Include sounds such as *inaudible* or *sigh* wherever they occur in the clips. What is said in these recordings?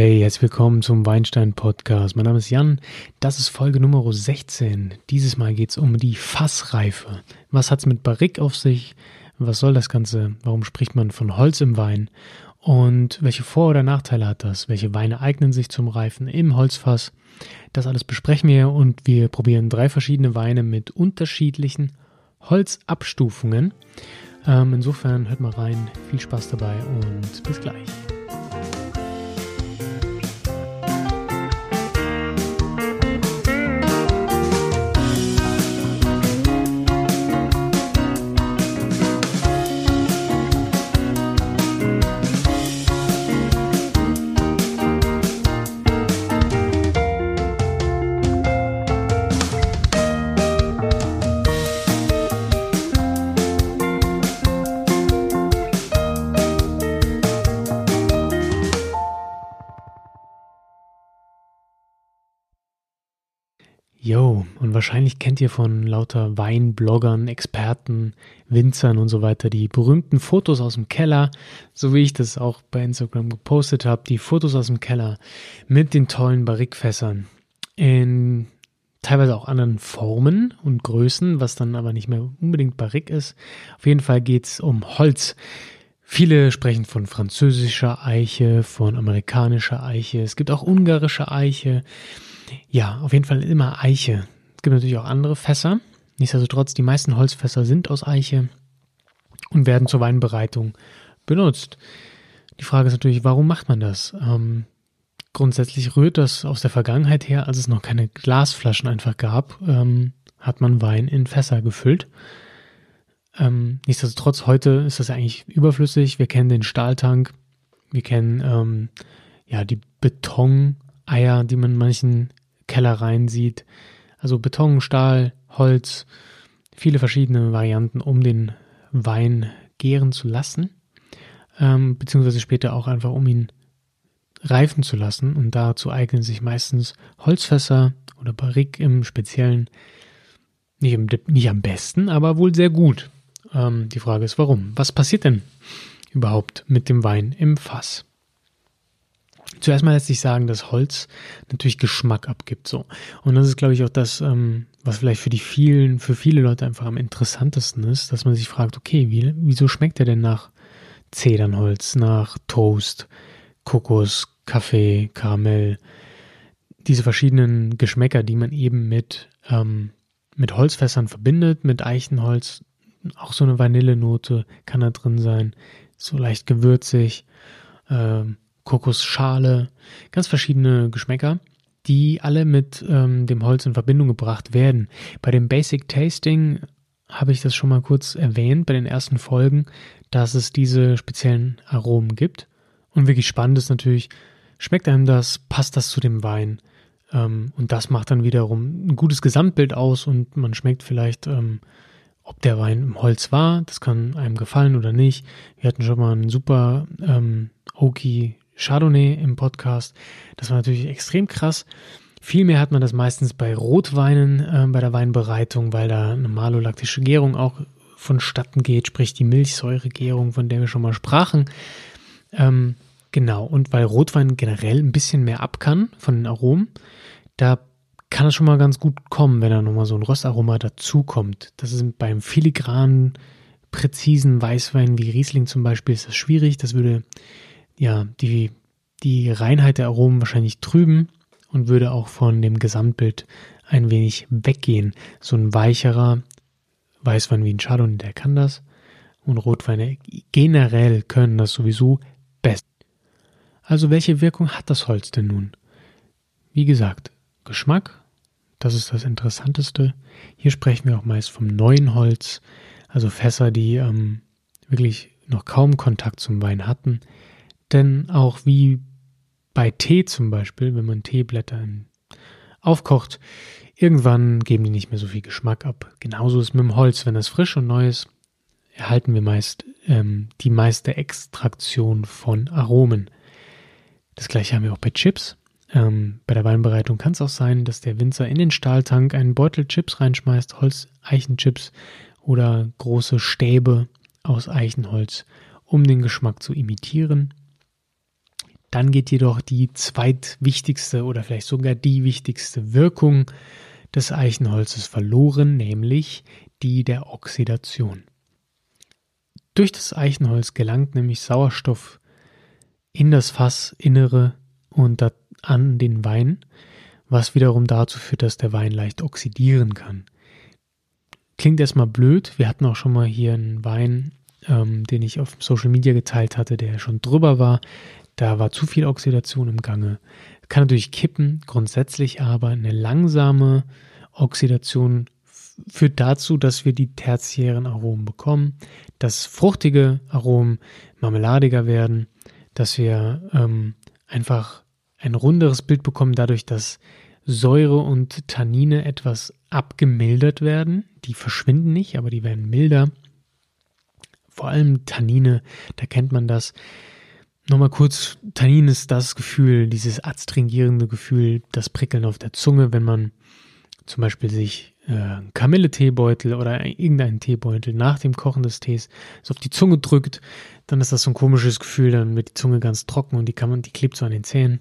Hey, herzlich willkommen zum Weinstein Podcast. Mein Name ist Jan. Das ist Folge Nummer 16. Dieses Mal geht es um die Fassreife. Was hat es mit Barrique auf sich? Was soll das Ganze? Warum spricht man von Holz im Wein? Und welche Vor- oder Nachteile hat das? Welche Weine eignen sich zum Reifen im Holzfass? Das alles besprechen wir und wir probieren drei verschiedene Weine mit unterschiedlichen Holzabstufungen. Ähm, insofern hört mal rein, viel Spaß dabei und bis gleich. Yo, und wahrscheinlich kennt ihr von lauter Weinbloggern, Experten, Winzern und so weiter die berühmten Fotos aus dem Keller, so wie ich das auch bei Instagram gepostet habe, die Fotos aus dem Keller mit den tollen Barrikfässern in teilweise auch anderen Formen und Größen, was dann aber nicht mehr unbedingt Barrik ist. Auf jeden Fall geht es um Holz. Viele sprechen von französischer Eiche, von amerikanischer Eiche. Es gibt auch ungarische Eiche. Ja, auf jeden Fall immer Eiche. Es gibt natürlich auch andere Fässer. Nichtsdestotrotz, die meisten Holzfässer sind aus Eiche und werden zur Weinbereitung benutzt. Die Frage ist natürlich, warum macht man das? Ähm, grundsätzlich rührt das aus der Vergangenheit her, als es noch keine Glasflaschen einfach gab, ähm, hat man Wein in Fässer gefüllt. Ähm, nichtsdestotrotz, heute ist das eigentlich überflüssig. Wir kennen den Stahltank, wir kennen ähm, ja die Betoneier, die man in manchen Kellereien sieht. Also Beton, Stahl, Holz, viele verschiedene Varianten, um den Wein gären zu lassen, ähm, beziehungsweise später auch einfach um ihn reifen zu lassen. Und dazu eignen sich meistens Holzfässer oder Barrique im Speziellen nicht, im, nicht am besten, aber wohl sehr gut. Ähm, die Frage ist, warum? Was passiert denn überhaupt mit dem Wein im Fass? Zuerst mal lässt sich sagen, dass Holz natürlich Geschmack abgibt, so. Und das ist, glaube ich, auch das, ähm, was vielleicht für die vielen, für viele Leute einfach am interessantesten ist, dass man sich fragt, okay, wie, wieso schmeckt er denn nach Zedernholz, nach Toast, Kokos, Kaffee, Karamell, diese verschiedenen Geschmäcker, die man eben mit, ähm, mit Holzfässern verbindet, mit Eichenholz, auch so eine Vanillenote kann da drin sein, so leicht gewürzig, ähm, Kokosschale, ganz verschiedene Geschmäcker, die alle mit ähm, dem Holz in Verbindung gebracht werden. Bei dem Basic Tasting habe ich das schon mal kurz erwähnt bei den ersten Folgen, dass es diese speziellen Aromen gibt. Und wirklich spannend ist natürlich, schmeckt einem das, passt das zu dem Wein? Ähm, und das macht dann wiederum ein gutes Gesamtbild aus und man schmeckt vielleicht, ähm, ob der Wein im Holz war. Das kann einem gefallen oder nicht. Wir hatten schon mal einen super ähm, Oki Chardonnay im Podcast. Das war natürlich extrem krass. Vielmehr hat man das meistens bei Rotweinen äh, bei der Weinbereitung, weil da eine malolaktische Gärung auch vonstatten geht, sprich die Milchsäuregärung, von der wir schon mal sprachen. Ähm, genau, und weil Rotwein generell ein bisschen mehr ab kann von den Aromen, da kann es schon mal ganz gut kommen, wenn da nochmal so ein Röstaroma dazukommt. Das ist beim filigranen, präzisen Weißwein wie Riesling zum Beispiel ist das schwierig. Das würde ja, die, die Reinheit der Aromen wahrscheinlich trüben und würde auch von dem Gesamtbild ein wenig weggehen. So ein weicherer Weißwein wie ein Chardonnay, der kann das. Und Rotweine generell können das sowieso best. Also welche Wirkung hat das Holz denn nun? Wie gesagt, Geschmack, das ist das Interessanteste. Hier sprechen wir auch meist vom neuen Holz, also Fässer, die ähm, wirklich noch kaum Kontakt zum Wein hatten. Denn auch wie bei Tee zum Beispiel, wenn man Teeblätter aufkocht, irgendwann geben die nicht mehr so viel Geschmack ab. Genauso ist mit dem Holz. Wenn das frisch und neu ist, erhalten wir meist ähm, die meiste Extraktion von Aromen. Das gleiche haben wir auch bei Chips. Ähm, bei der Weinbereitung kann es auch sein, dass der Winzer in den Stahltank einen Beutel Chips reinschmeißt, Holz-Eichenchips oder große Stäbe aus Eichenholz, um den Geschmack zu imitieren. Dann geht jedoch die zweitwichtigste oder vielleicht sogar die wichtigste Wirkung des Eichenholzes verloren, nämlich die der Oxidation. Durch das Eichenholz gelangt nämlich Sauerstoff in das Fassinnere und an den Wein, was wiederum dazu führt, dass der Wein leicht oxidieren kann. Klingt erstmal blöd. Wir hatten auch schon mal hier einen Wein, ähm, den ich auf Social Media geteilt hatte, der schon drüber war. Da war zu viel Oxidation im Gange. Kann natürlich kippen, grundsätzlich aber eine langsame Oxidation führt dazu, dass wir die tertiären Aromen bekommen, dass fruchtige Aromen marmeladiger werden, dass wir ähm, einfach ein runderes Bild bekommen, dadurch, dass Säure und Tannine etwas abgemildert werden. Die verschwinden nicht, aber die werden milder. Vor allem Tannine, da kennt man das. Nochmal kurz, Tannin ist das Gefühl, dieses adstringierende Gefühl, das Prickeln auf der Zunge, wenn man zum Beispiel sich äh, Kamille-Teebeutel oder irgendeinen Teebeutel nach dem Kochen des Tees so auf die Zunge drückt, dann ist das so ein komisches Gefühl, dann wird die Zunge ganz trocken und die kann man, die klebt so an den Zähnen.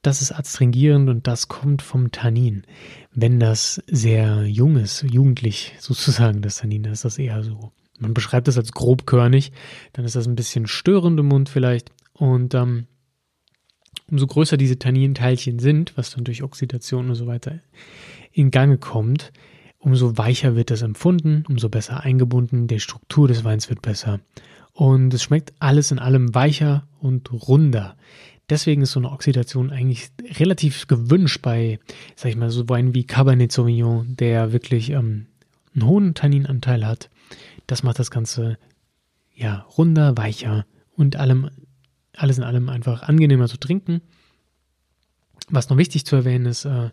Das ist adstringierend und das kommt vom Tannin. Wenn das sehr jung ist, jugendlich *laughs* sozusagen das Tannin, dann ist das eher so. Man beschreibt das als grobkörnig, dann ist das ein bisschen störend im Mund vielleicht und ähm, umso größer diese Tanninteilchen sind, was dann durch Oxidation und so weiter in Gange kommt, umso weicher wird das empfunden, umso besser eingebunden, die Struktur des Weins wird besser und es schmeckt alles in allem weicher und runder. Deswegen ist so eine Oxidation eigentlich relativ gewünscht bei, sag ich mal, so Weinen wie Cabernet Sauvignon, der wirklich ähm, einen hohen Tanninanteil hat. Das macht das Ganze ja runder, weicher und allem, alles in allem einfach angenehmer zu trinken. Was noch wichtig zu erwähnen ist, äh,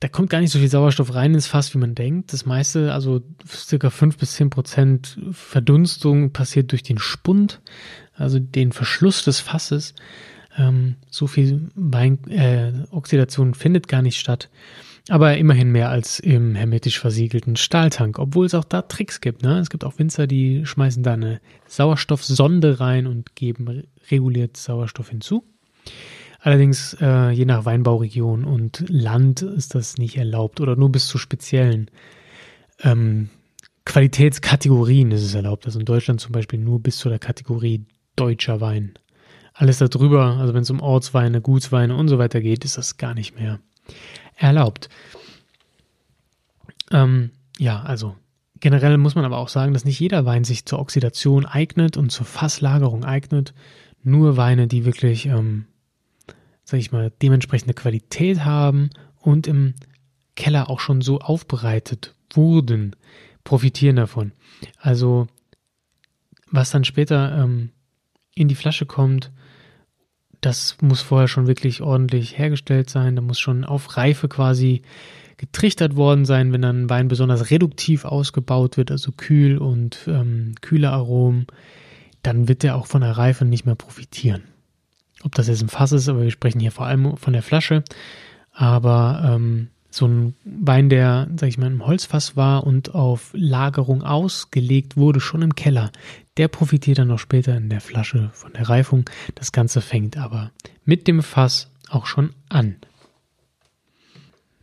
da kommt gar nicht so viel Sauerstoff rein ins Fass, wie man denkt. Das meiste, also circa fünf bis zehn Prozent Verdunstung passiert durch den Spund, also den Verschluss des Fasses. Ähm, so viel Wein, äh, Oxidation findet gar nicht statt. Aber immerhin mehr als im hermetisch versiegelten Stahltank, obwohl es auch da Tricks gibt. Ne? Es gibt auch Winzer, die schmeißen da eine Sauerstoffsonde rein und geben reguliert Sauerstoff hinzu. Allerdings äh, je nach Weinbauregion und Land ist das nicht erlaubt oder nur bis zu speziellen ähm, Qualitätskategorien ist es erlaubt. Also in Deutschland zum Beispiel nur bis zu der Kategorie deutscher Wein. Alles darüber, also wenn es um Ortsweine, Gutsweine und so weiter geht, ist das gar nicht mehr erlaubt. Ähm, ja, also generell muss man aber auch sagen, dass nicht jeder Wein sich zur Oxidation eignet und zur Fasslagerung eignet. Nur Weine, die wirklich ähm, sag ich mal, dementsprechende Qualität haben und im Keller auch schon so aufbereitet wurden, profitieren davon. Also was dann später ähm, in die Flasche kommt, das muss vorher schon wirklich ordentlich hergestellt sein. Da muss schon auf Reife quasi getrichtert worden sein, wenn dann Wein besonders reduktiv ausgebaut wird, also kühl und ähm, kühle Aromen, dann wird er auch von der Reife nicht mehr profitieren ob das jetzt ein Fass ist, aber wir sprechen hier vor allem von der Flasche. Aber ähm, so ein Wein, der, sag ich mal, im Holzfass war und auf Lagerung ausgelegt wurde, schon im Keller, der profitiert dann noch später in der Flasche von der Reifung. Das Ganze fängt aber mit dem Fass auch schon an.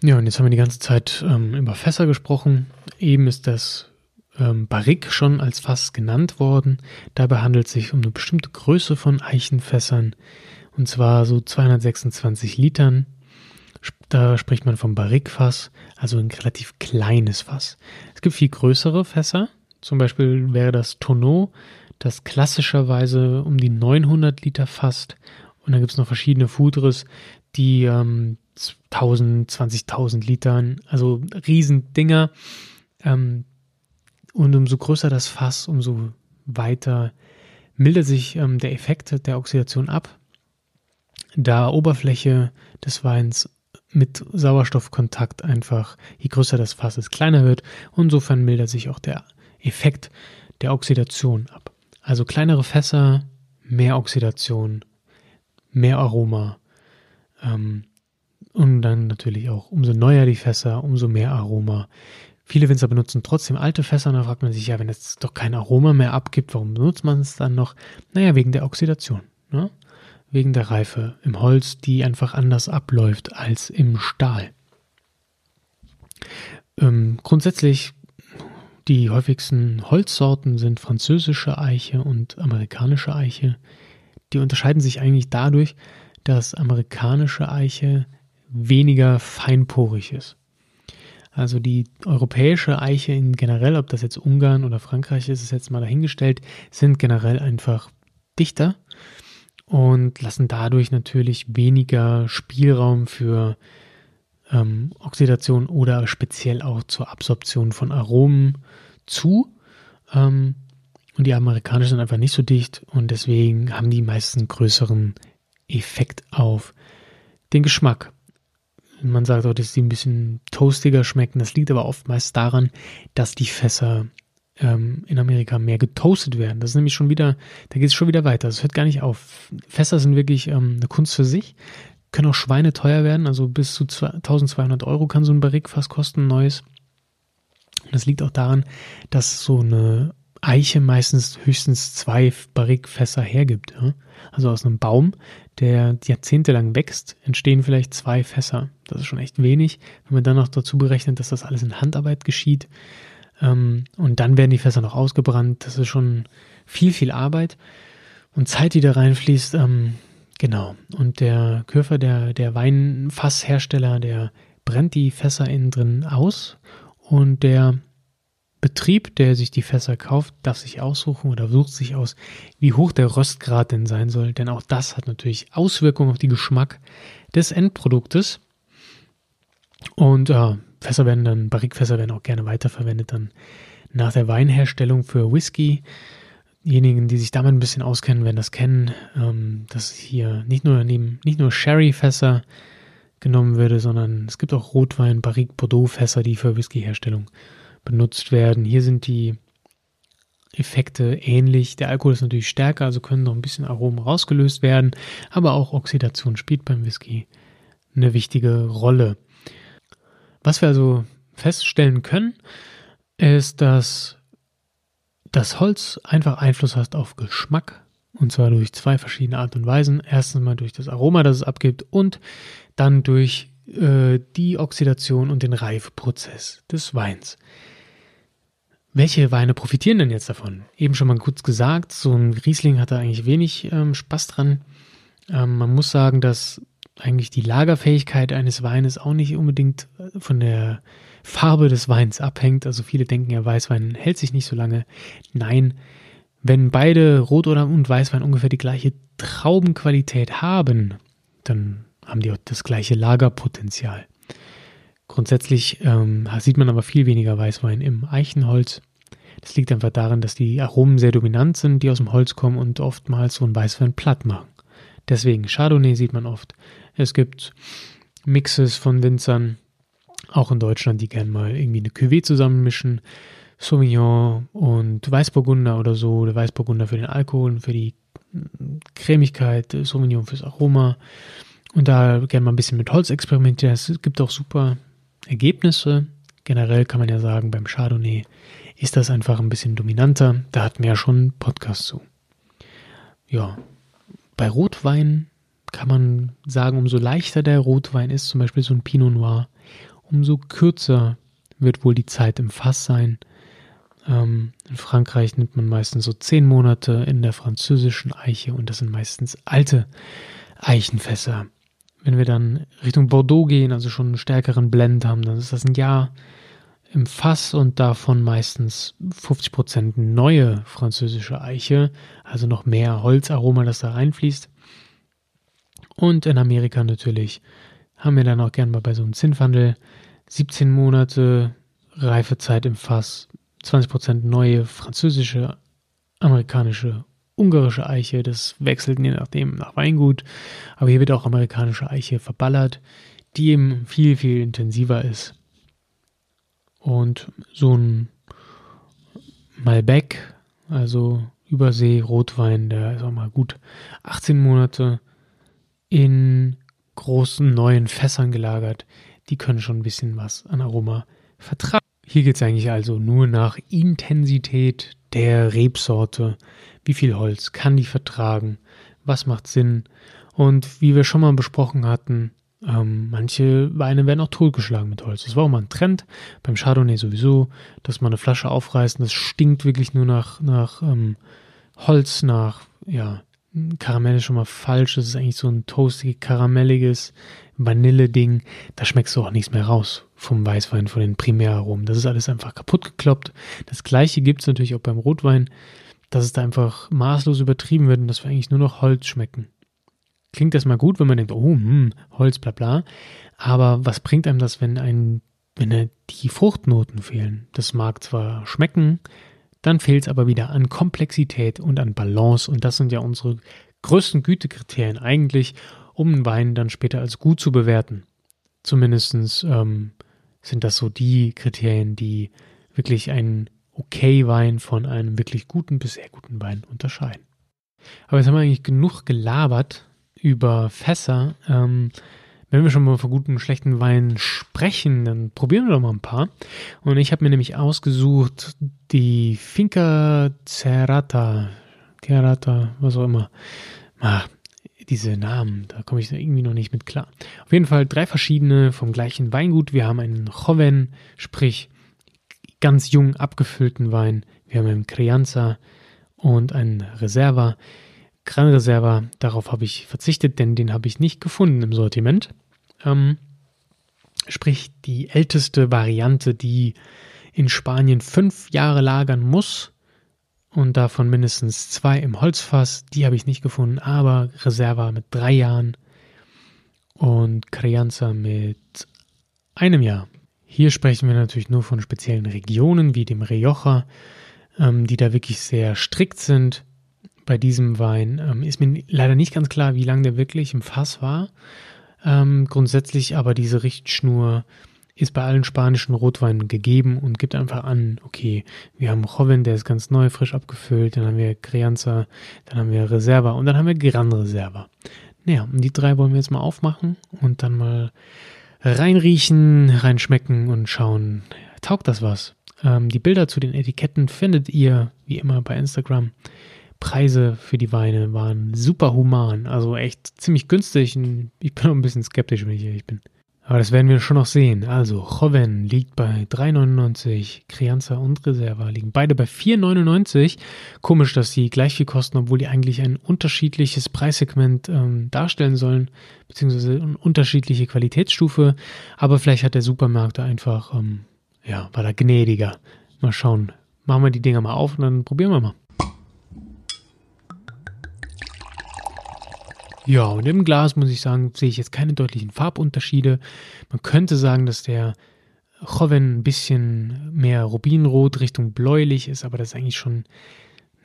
Ja, und jetzt haben wir die ganze Zeit ähm, über Fässer gesprochen. Eben ist das ähm, Barrique schon als Fass genannt worden. Dabei handelt es sich um eine bestimmte Größe von Eichenfässern, und zwar so 226 Litern. Da spricht man vom Barrique-Fass, also ein relativ kleines Fass. Es gibt viel größere Fässer, zum Beispiel wäre das Tonneau, das klassischerweise um die 900 Liter fasst. Und dann gibt es noch verschiedene Foudres, die ähm, 1000, 20.000 Litern, also Riesendinger. Ähm, und umso größer das Fass, umso weiter mildert sich ähm, der Effekt der Oxidation ab, da Oberfläche des Weins mit Sauerstoffkontakt einfach, je größer das Fass ist, kleiner wird. Und insofern mildert sich auch der Effekt der Oxidation ab. Also kleinere Fässer, mehr Oxidation, mehr Aroma. Ähm, und dann natürlich auch, umso neuer die Fässer, umso mehr Aroma. Viele Winzer benutzen trotzdem alte Fässer und da fragt man sich, ja, wenn es doch kein Aroma mehr abgibt, warum benutzt man es dann noch? Naja, wegen der Oxidation. Ne? Wegen der Reife im Holz, die einfach anders abläuft als im Stahl. Ähm, grundsätzlich die häufigsten Holzsorten sind französische Eiche und amerikanische Eiche. Die unterscheiden sich eigentlich dadurch, dass amerikanische Eiche weniger feinporig ist. Also die europäische Eiche in generell, ob das jetzt Ungarn oder Frankreich ist, ist jetzt mal dahingestellt, sind generell einfach dichter und lassen dadurch natürlich weniger Spielraum für ähm, Oxidation oder speziell auch zur Absorption von Aromen zu. Ähm, und die amerikanischen sind einfach nicht so dicht und deswegen haben die meisten größeren Effekt auf den Geschmack. Man sagt auch, dass die ein bisschen toastiger schmecken. Das liegt aber oftmals daran, dass die Fässer ähm, in Amerika mehr getoastet werden. Das ist nämlich schon wieder, da geht es schon wieder weiter. Das hört gar nicht auf. Fässer sind wirklich ähm, eine Kunst für sich. Können auch Schweine teuer werden. Also bis zu 1200 Euro kann so ein Barrik fast kosten, neues. Und das liegt auch daran, dass so eine Eiche meistens höchstens zwei Barrikfässer hergibt. Ja? Also aus einem Baum, der jahrzehntelang wächst, entstehen vielleicht zwei Fässer. Das ist schon echt wenig. Wenn man dann noch dazu berechnet, dass das alles in Handarbeit geschieht ähm, und dann werden die Fässer noch ausgebrannt, das ist schon viel, viel Arbeit und Zeit, die da reinfließt. Ähm, genau. Und der Köfer, der, der Weinfasshersteller, der brennt die Fässer innen drin aus und der Betrieb, der sich die Fässer kauft, darf sich aussuchen oder sucht sich aus, wie hoch der Röstgrad denn sein soll, denn auch das hat natürlich Auswirkungen auf den Geschmack des Endproduktes. Und äh, Fässer werden dann, Barrikfässer werden auch gerne weiterverwendet dann nach der Weinherstellung für Whisky. Diejenigen, die sich damit ein bisschen auskennen, werden das kennen, ähm, dass hier nicht nur neben, nicht nur Sherry-Fässer genommen würde, sondern es gibt auch Rotwein, Barrique, Bordeaux-Fässer, die für Whisky-Herstellung benutzt werden. Hier sind die Effekte ähnlich. Der Alkohol ist natürlich stärker, also können noch ein bisschen Aromen rausgelöst werden, aber auch Oxidation spielt beim Whisky eine wichtige Rolle. Was wir also feststellen können, ist, dass das Holz einfach Einfluss hat auf Geschmack und zwar durch zwei verschiedene Art und Weisen. Erstens mal durch das Aroma, das es abgibt und dann durch äh, die Oxidation und den Reifeprozess des Weins. Welche Weine profitieren denn jetzt davon? Eben schon mal kurz gesagt, so ein Riesling hat da eigentlich wenig ähm, Spaß dran. Ähm, man muss sagen, dass eigentlich die Lagerfähigkeit eines Weines auch nicht unbedingt äh, von der Farbe des Weins abhängt. Also viele denken ja, Weißwein hält sich nicht so lange. Nein, wenn beide Rot- oder und Weißwein ungefähr die gleiche Traubenqualität haben, dann haben die auch das gleiche Lagerpotenzial. Grundsätzlich ähm, sieht man aber viel weniger Weißwein im Eichenholz. Das liegt einfach daran, dass die Aromen sehr dominant sind, die aus dem Holz kommen und oftmals so ein Weißwein platt machen. Deswegen Chardonnay sieht man oft. Es gibt Mixes von Winzern, auch in Deutschland, die gerne mal irgendwie eine Cuvée zusammenmischen. Sauvignon und Weißburgunder oder so. Der Weißburgunder für den Alkohol und für die Cremigkeit, Sauvignon fürs Aroma. Und da gerne mal ein bisschen mit Holz experimentieren. Es gibt auch super Ergebnisse. Generell kann man ja sagen, beim Chardonnay ist das einfach ein bisschen dominanter. Da hatten wir ja schon einen Podcast zu. Ja, bei Rotwein kann man sagen, umso leichter der Rotwein ist, zum Beispiel so ein Pinot Noir, umso kürzer wird wohl die Zeit im Fass sein. Ähm, in Frankreich nimmt man meistens so zehn Monate in der französischen Eiche und das sind meistens alte Eichenfässer. Wenn wir dann Richtung Bordeaux gehen, also schon einen stärkeren Blend haben, dann ist das ein Jahr im Fass und davon meistens 50% neue französische Eiche, also noch mehr Holzaroma, das da reinfließt. Und in Amerika natürlich haben wir dann auch gern mal bei so einem Zinnfandel 17 Monate Reifezeit im Fass, 20% neue französische, amerikanische ungarische Eiche, das wechselt je nachdem nach Weingut, aber hier wird auch amerikanische Eiche verballert, die eben viel, viel intensiver ist. Und so ein Malbec, also Übersee-Rotwein, der ist auch mal gut 18 Monate in großen neuen Fässern gelagert. Die können schon ein bisschen was an Aroma vertragen. Hier geht es eigentlich also nur nach Intensität der Rebsorte, wie viel Holz kann die vertragen, was macht Sinn. Und wie wir schon mal besprochen hatten, ähm, manche Weine werden auch totgeschlagen mit Holz. Das war auch mal ein Trend, beim Chardonnay sowieso, dass man eine Flasche aufreißt und das stinkt wirklich nur nach, nach ähm, Holz, nach, ja, Karamell ist schon mal falsch, das ist eigentlich so ein toastig, karamelliges Vanille-Ding. Da schmeckst du auch nichts mehr raus vom Weißwein, von den Primäraromen. Das ist alles einfach kaputt gekloppt. Das gleiche gibt es natürlich auch beim Rotwein, dass es da einfach maßlos übertrieben wird und dass wir eigentlich nur noch Holz schmecken. Klingt erstmal gut, wenn man denkt, oh, hm, Holz, bla bla. Aber was bringt einem das, wenn ein, wenn die Fruchtnoten fehlen? Das mag zwar schmecken, dann fehlt es aber wieder an Komplexität und an Balance. Und das sind ja unsere größten Gütekriterien eigentlich, um einen Wein dann später als gut zu bewerten. Zumindest ähm, sind das so die Kriterien, die wirklich einen okay Wein von einem wirklich guten bis sehr guten Wein unterscheiden. Aber jetzt haben wir eigentlich genug gelabert über Fässer. Ähm, wenn wir schon mal von guten und schlechten Weinen sprechen, dann probieren wir doch mal ein paar. Und ich habe mir nämlich ausgesucht die Finca Cerrata, Cerrata, was auch immer. Ah, diese Namen, da komme ich irgendwie noch nicht mit klar. Auf jeden Fall drei verschiedene vom gleichen Weingut. Wir haben einen Joven, sprich ganz jung abgefüllten Wein. Wir haben einen Crianza und einen Reserva. Gran Reserva, darauf habe ich verzichtet, denn den habe ich nicht gefunden im Sortiment. Ähm, sprich, die älteste Variante, die in Spanien fünf Jahre lagern muss und davon mindestens zwei im Holzfass, die habe ich nicht gefunden, aber Reserva mit drei Jahren und Crianza mit einem Jahr. Hier sprechen wir natürlich nur von speziellen Regionen wie dem Rioja, ähm, die da wirklich sehr strikt sind bei diesem Wein. Ähm, ist mir leider nicht ganz klar, wie lange der wirklich im Fass war. Ähm, grundsätzlich aber diese Richtschnur ist bei allen spanischen Rotweinen gegeben und gibt einfach an, okay, wir haben Joven, der ist ganz neu, frisch abgefüllt, dann haben wir Crianza, dann haben wir Reserva und dann haben wir Gran Reserva. Naja, und die drei wollen wir jetzt mal aufmachen und dann mal reinriechen, reinschmecken und schauen, taugt das was? Ähm, die Bilder zu den Etiketten findet ihr wie immer bei Instagram. Preise für die Weine waren super human, also echt ziemlich günstig. Ich bin auch ein bisschen skeptisch, wenn ich ehrlich bin. Aber das werden wir schon noch sehen. Also, Joven liegt bei 3,99, Crianza und Reserva liegen beide bei 4,99. Komisch, dass sie gleich viel kosten, obwohl die eigentlich ein unterschiedliches Preissegment ähm, darstellen sollen, beziehungsweise eine unterschiedliche Qualitätsstufe. Aber vielleicht hat der Supermarkt da einfach, ähm, ja, war da gnädiger. Mal schauen. Machen wir die Dinger mal auf und dann probieren wir mal. Ja, und im Glas muss ich sagen, sehe ich jetzt keine deutlichen Farbunterschiede. Man könnte sagen, dass der Joven ein bisschen mehr Rubinrot Richtung bläulich ist, aber das ist eigentlich schon,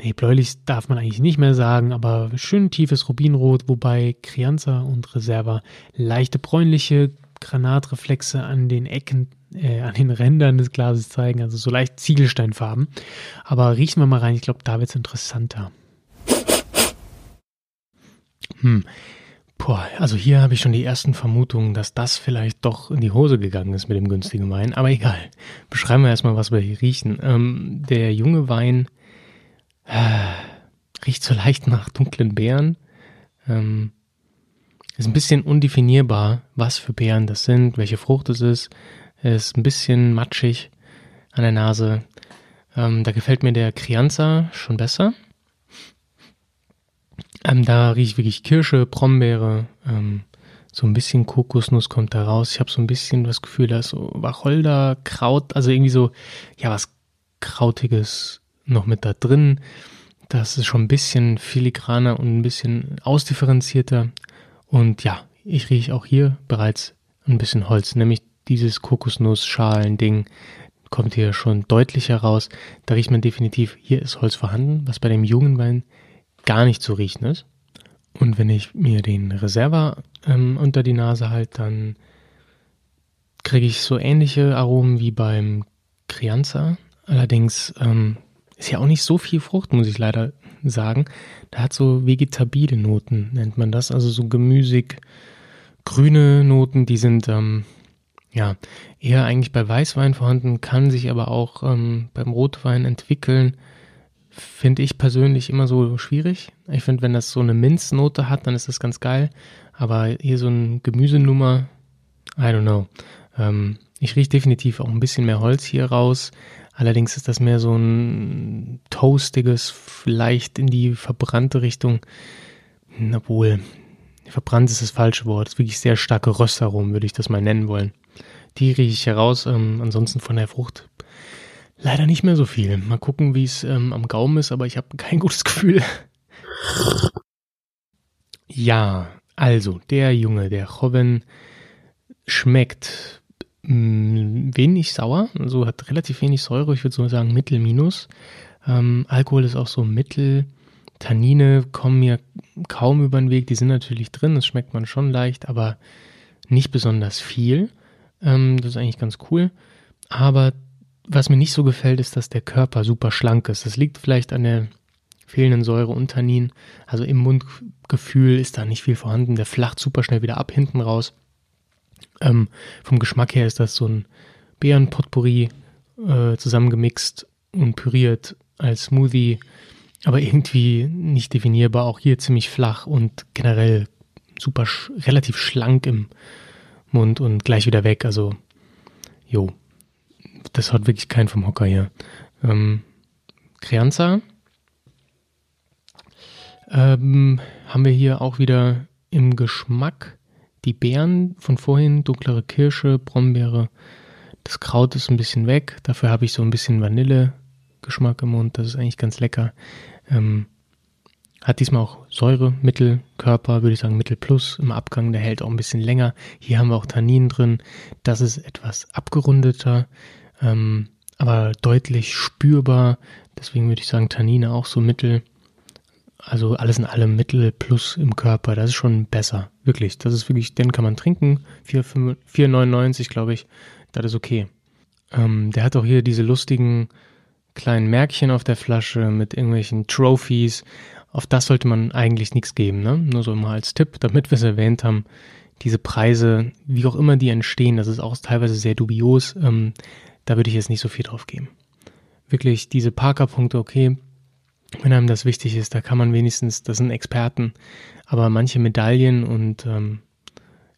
nee, bläulich darf man eigentlich nicht mehr sagen, aber schön tiefes Rubinrot, wobei Crianza und Reserva leichte bräunliche Granatreflexe an den Ecken, äh, an den Rändern des Glases zeigen, also so leicht Ziegelsteinfarben. Aber riechen wir mal rein, ich glaube, da wird es interessanter. Hm. Boah, also hier habe ich schon die ersten Vermutungen, dass das vielleicht doch in die Hose gegangen ist mit dem günstigen Wein. Aber egal. Beschreiben wir erstmal, was wir hier riechen. Ähm, der junge Wein äh, riecht so leicht nach dunklen Beeren. Ähm, ist ein bisschen undefinierbar, was für Beeren das sind, welche Frucht es ist. Ist ein bisschen matschig an der Nase. Ähm, da gefällt mir der Crianza schon besser. Ähm, da rieche ich wirklich Kirsche, Brombeere, ähm, so ein bisschen Kokosnuss kommt da raus. Ich habe so ein bisschen das Gefühl, da ist so Wacholder, Kraut, also irgendwie so, ja, was Krautiges noch mit da drin. Das ist schon ein bisschen filigraner und ein bisschen ausdifferenzierter. Und ja, ich rieche auch hier bereits ein bisschen Holz, nämlich dieses Kokosnuss-Schalen-Ding kommt hier schon deutlicher raus. Da riecht man definitiv, hier ist Holz vorhanden, was bei dem jungen Wein gar nicht zu riechen ist. Und wenn ich mir den Reserva ähm, unter die Nase halte, dann kriege ich so ähnliche Aromen wie beim Crianza. Allerdings ähm, ist ja auch nicht so viel Frucht, muss ich leider sagen. Da hat so vegetabile Noten, nennt man das. Also so gemüsig, grüne Noten, die sind ähm, ja eher eigentlich bei Weißwein vorhanden, kann sich aber auch ähm, beim Rotwein entwickeln finde ich persönlich immer so schwierig. Ich finde, wenn das so eine Minznote hat, dann ist das ganz geil. Aber hier so ein Gemüsenummer, I don't know. Ähm, ich rieche definitiv auch ein bisschen mehr Holz hier raus. Allerdings ist das mehr so ein toastiges, vielleicht in die verbrannte Richtung. Obwohl, verbrannt ist das falsche Wort. Das ist wirklich sehr starke Röstaromen, würde ich das mal nennen wollen. Die rieche ich heraus. Ähm, ansonsten von der Frucht leider nicht mehr so viel. Mal gucken, wie es ähm, am Gaumen ist, aber ich habe kein *laughs* gutes Gefühl. ja, also der Junge, der Joven, schmeckt mh, mm, wenig sauer, also hat relativ wenig Säure, ich würde so sagen mittel minus. Ähm, Alkohol ist auch so mittel. Tannine kommen mir kaum über den Weg, die sind natürlich drin, das schmeckt man schon leicht, aber nicht besonders viel. Ähm, das ist eigentlich ganz cool. Aber was mir nicht so gefällt, ist, dass der Körper super schlank ist. Das liegt vielleicht an der fehlenden Säure und Tannin. Also im Mundgefühl ist da nicht viel vorhanden. Der flacht super schnell wieder ab hinten raus. Ähm, vom Geschmack her ist das so ein Beerenpotpourri äh, zusammengemixt und püriert als Smoothie, aber irgendwie nicht definierbar. Auch hier ziemlich flach und generell super sch relativ schlank im Mund und gleich wieder weg. Also, jo, das haut wirklich keinen vom Hocker hier. Ähm, Crianza ähm, haben wir hier auch wieder im Geschmack die Beeren von vorhin, dunklere Kirsche, Brombeere. Das Kraut ist ein bisschen weg. Dafür habe ich so ein bisschen Vanillegeschmack im Mund. Das ist eigentlich ganz lecker. Ähm, hat diesmal auch Säure, Mittelkörper, würde ich sagen Mittel plus im Abgang. Der hält auch ein bisschen länger. Hier haben wir auch Tannin drin. Das ist etwas abgerundeter, ähm, aber deutlich spürbar. Deswegen würde ich sagen Tannine auch so Mittel. Also alles in allem Mittel plus im Körper, das ist schon besser. Wirklich, das ist wirklich, den kann man trinken. 4,99 glaube ich, das ist okay. Ähm, der hat auch hier diese lustigen kleinen Märkchen auf der Flasche mit irgendwelchen Trophies. Auf das sollte man eigentlich nichts geben, ne? Nur so mal als Tipp, damit wir es erwähnt haben. Diese Preise, wie auch immer die entstehen, das ist auch teilweise sehr dubios. Ähm, da würde ich jetzt nicht so viel drauf geben. Wirklich, diese Parker-Punkte, okay, wenn einem das wichtig ist, da kann man wenigstens, das sind Experten, aber manche Medaillen und ähm,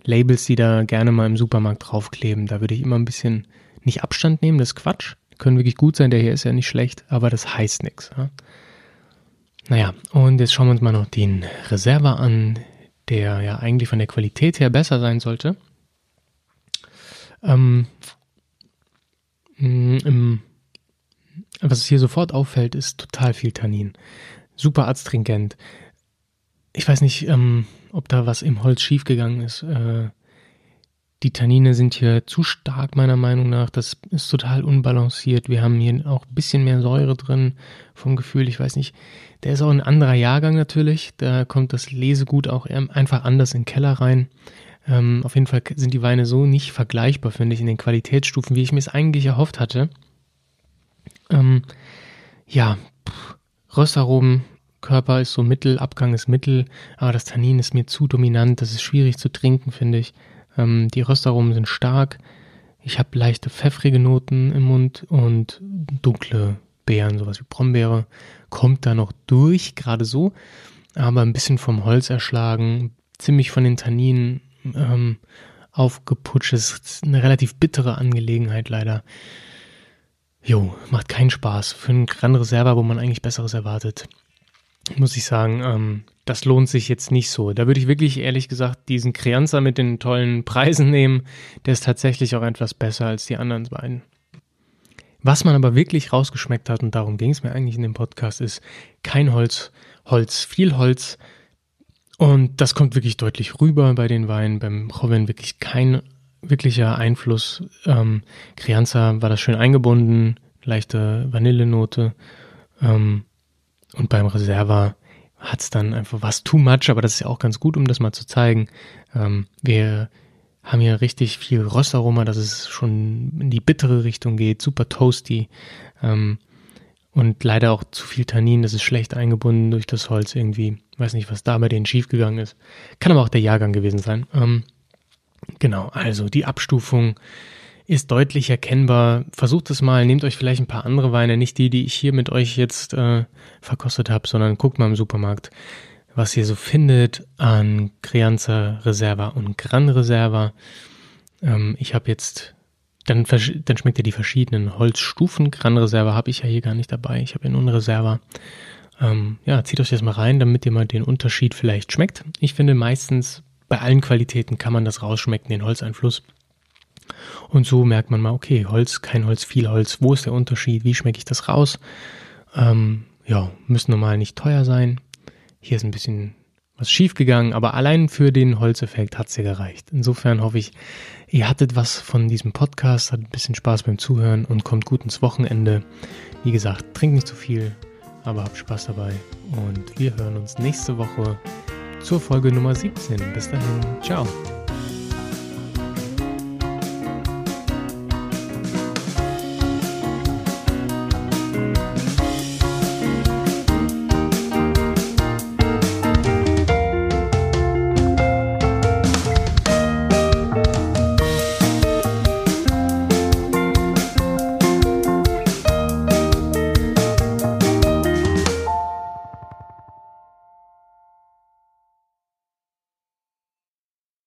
Labels, die da gerne mal im Supermarkt draufkleben, da würde ich immer ein bisschen nicht Abstand nehmen, das ist Quatsch. Können wirklich gut sein, der hier ist ja nicht schlecht, aber das heißt nichts. Ja? Naja, und jetzt schauen wir uns mal noch den Reserva an, der ja eigentlich von der Qualität her besser sein sollte. Ähm, im was hier sofort auffällt, ist total viel Tannin. Super astringent. Ich weiß nicht, ähm, ob da was im Holz schiefgegangen ist. Äh, die Tannine sind hier zu stark, meiner Meinung nach. Das ist total unbalanciert. Wir haben hier auch ein bisschen mehr Säure drin vom Gefühl. Ich weiß nicht. Der ist auch ein anderer Jahrgang natürlich. Da kommt das Lesegut auch einfach anders in den Keller rein. Ähm, auf jeden Fall sind die Weine so nicht vergleichbar, finde ich, in den Qualitätsstufen, wie ich mir es eigentlich erhofft hatte. Ähm, ja, pff, Röstaromen, Körper ist so mittel, Abgang ist mittel, aber das Tannin ist mir zu dominant, das ist schwierig zu trinken, finde ich. Ähm, die Röstaromen sind stark, ich habe leichte pfeffrige Noten im Mund und dunkle Beeren, sowas wie Brombeere, kommt da noch durch, gerade so, aber ein bisschen vom Holz erschlagen, ziemlich von den Tanninen ähm, aufgeputscht. Ist eine relativ bittere Angelegenheit leider. Jo, macht keinen Spaß. Für einen Gran Reserva, wo man eigentlich Besseres erwartet, muss ich sagen, ähm, das lohnt sich jetzt nicht so. Da würde ich wirklich ehrlich gesagt diesen Crianza mit den tollen Preisen nehmen. Der ist tatsächlich auch etwas besser als die anderen beiden. Was man aber wirklich rausgeschmeckt hat, und darum ging es mir eigentlich in dem Podcast, ist kein Holz, Holz, viel Holz. Und das kommt wirklich deutlich rüber bei den Weinen. Beim Joven wirklich kein wirklicher Einfluss. Ähm, Crianza war das schön eingebunden, leichte Vanillenote. Ähm, und beim Reserva hat es dann einfach was too much, aber das ist ja auch ganz gut, um das mal zu zeigen. Ähm, wir haben hier richtig viel Röstaroma, dass es schon in die bittere Richtung geht, super toasty. Ähm, und leider auch zu viel Tannin, das ist schlecht eingebunden durch das Holz irgendwie. Weiß nicht, was da bei denen schiefgegangen ist. Kann aber auch der Jahrgang gewesen sein. Ähm, Genau, also die Abstufung ist deutlich erkennbar. Versucht es mal, nehmt euch vielleicht ein paar andere Weine, nicht die, die ich hier mit euch jetzt äh, verkostet habe, sondern guckt mal im Supermarkt, was ihr so findet an Crianza Reserva und Gran Reserva. Ähm, ich habe jetzt, dann, dann schmeckt ihr die verschiedenen Holzstufen. Gran Reserva habe ich ja hier gar nicht dabei. Ich habe ja nur eine Reserva. Ähm, ja, zieht euch das mal rein, damit ihr mal den Unterschied vielleicht schmeckt. Ich finde meistens bei allen Qualitäten kann man das rausschmecken, den Holzeinfluss. Und so merkt man mal, okay, Holz, kein Holz, viel Holz. Wo ist der Unterschied? Wie schmecke ich das raus? Ähm, ja, müssen normal nicht teuer sein. Hier ist ein bisschen was schief gegangen, aber allein für den Holzeffekt hat es ja gereicht. Insofern hoffe ich, ihr hattet was von diesem Podcast, hattet ein bisschen Spaß beim Zuhören und kommt gut ins Wochenende. Wie gesagt, trinkt nicht zu viel, aber habt Spaß dabei. Und wir hören uns nächste Woche zur Folge Nummer 17. Bis dahin, ciao.